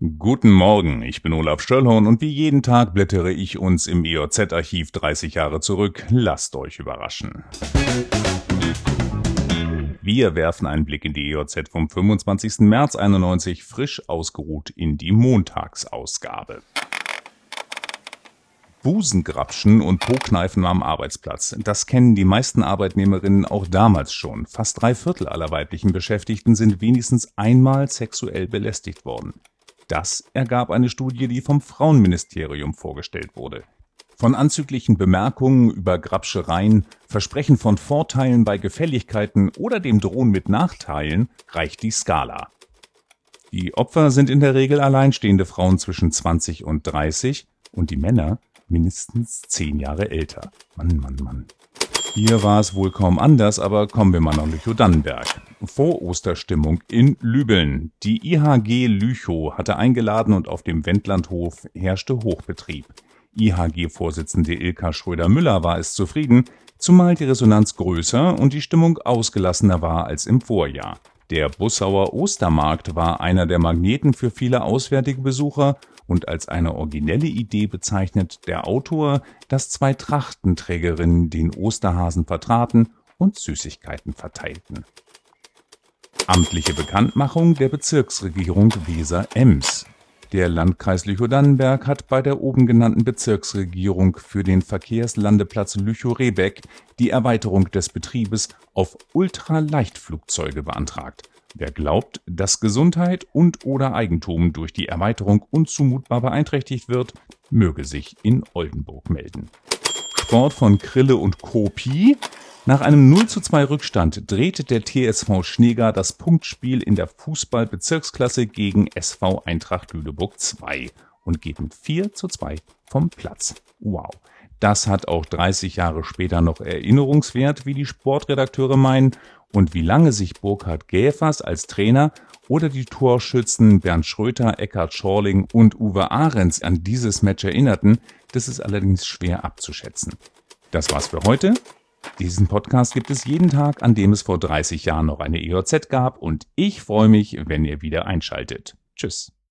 Guten Morgen, ich bin Olaf Schöllhorn und wie jeden Tag blättere ich uns im EOZ-Archiv 30 Jahre zurück. Lasst euch überraschen. Wir werfen einen Blick in die EOZ vom 25. März 91 frisch ausgeruht in die Montagsausgabe. Busengrapschen und Po-Kneifen am Arbeitsplatz. Das kennen die meisten Arbeitnehmerinnen auch damals schon. Fast drei Viertel aller weiblichen Beschäftigten sind wenigstens einmal sexuell belästigt worden. Das ergab eine Studie, die vom Frauenministerium vorgestellt wurde. Von anzüglichen Bemerkungen über Grabschereien, Versprechen von Vorteilen bei Gefälligkeiten oder dem Drohen mit Nachteilen reicht die Skala. Die Opfer sind in der Regel alleinstehende Frauen zwischen 20 und 30 und die Männer mindestens 10 Jahre älter. Mann, Mann, Mann. Hier war es wohl kaum anders, aber kommen wir mal nach Lüchow-Dannenberg. Vor-Osterstimmung in Lübeln. Die IHG Lüchow hatte eingeladen und auf dem Wendlandhof herrschte Hochbetrieb. IHG-Vorsitzende Ilka Schröder-Müller war es zufrieden, zumal die Resonanz größer und die Stimmung ausgelassener war als im Vorjahr. Der Bussauer Ostermarkt war einer der Magneten für viele auswärtige Besucher und als eine originelle Idee bezeichnet der Autor, dass zwei Trachtenträgerinnen den Osterhasen vertraten und Süßigkeiten verteilten. Amtliche Bekanntmachung der Bezirksregierung Weser-Ems. Der Landkreis Lüchow-Dannenberg hat bei der oben genannten Bezirksregierung für den Verkehrslandeplatz Lüchow-Rebeck die Erweiterung des Betriebes auf Ultraleichtflugzeuge beantragt. Wer glaubt, dass Gesundheit und/oder Eigentum durch die Erweiterung unzumutbar beeinträchtigt wird, möge sich in Oldenburg melden. Sport von Krille und Kopi. Nach einem 0 zu 2 Rückstand drehte der TSV Schneegar das Punktspiel in der Fußball-Bezirksklasse gegen SV Eintracht Lüneburg 2 und geht mit 4 zu 2 vom Platz. Wow. Das hat auch 30 Jahre später noch Erinnerungswert, wie die Sportredakteure meinen. Und wie lange sich Burkhard Gäfers als Trainer oder die Torschützen Bernd Schröter, Eckhard Schorling und Uwe Ahrens an dieses Match erinnerten, das ist allerdings schwer abzuschätzen. Das war's für heute. Diesen Podcast gibt es jeden Tag, an dem es vor 30 Jahren noch eine EOZ gab und ich freue mich, wenn ihr wieder einschaltet. Tschüss.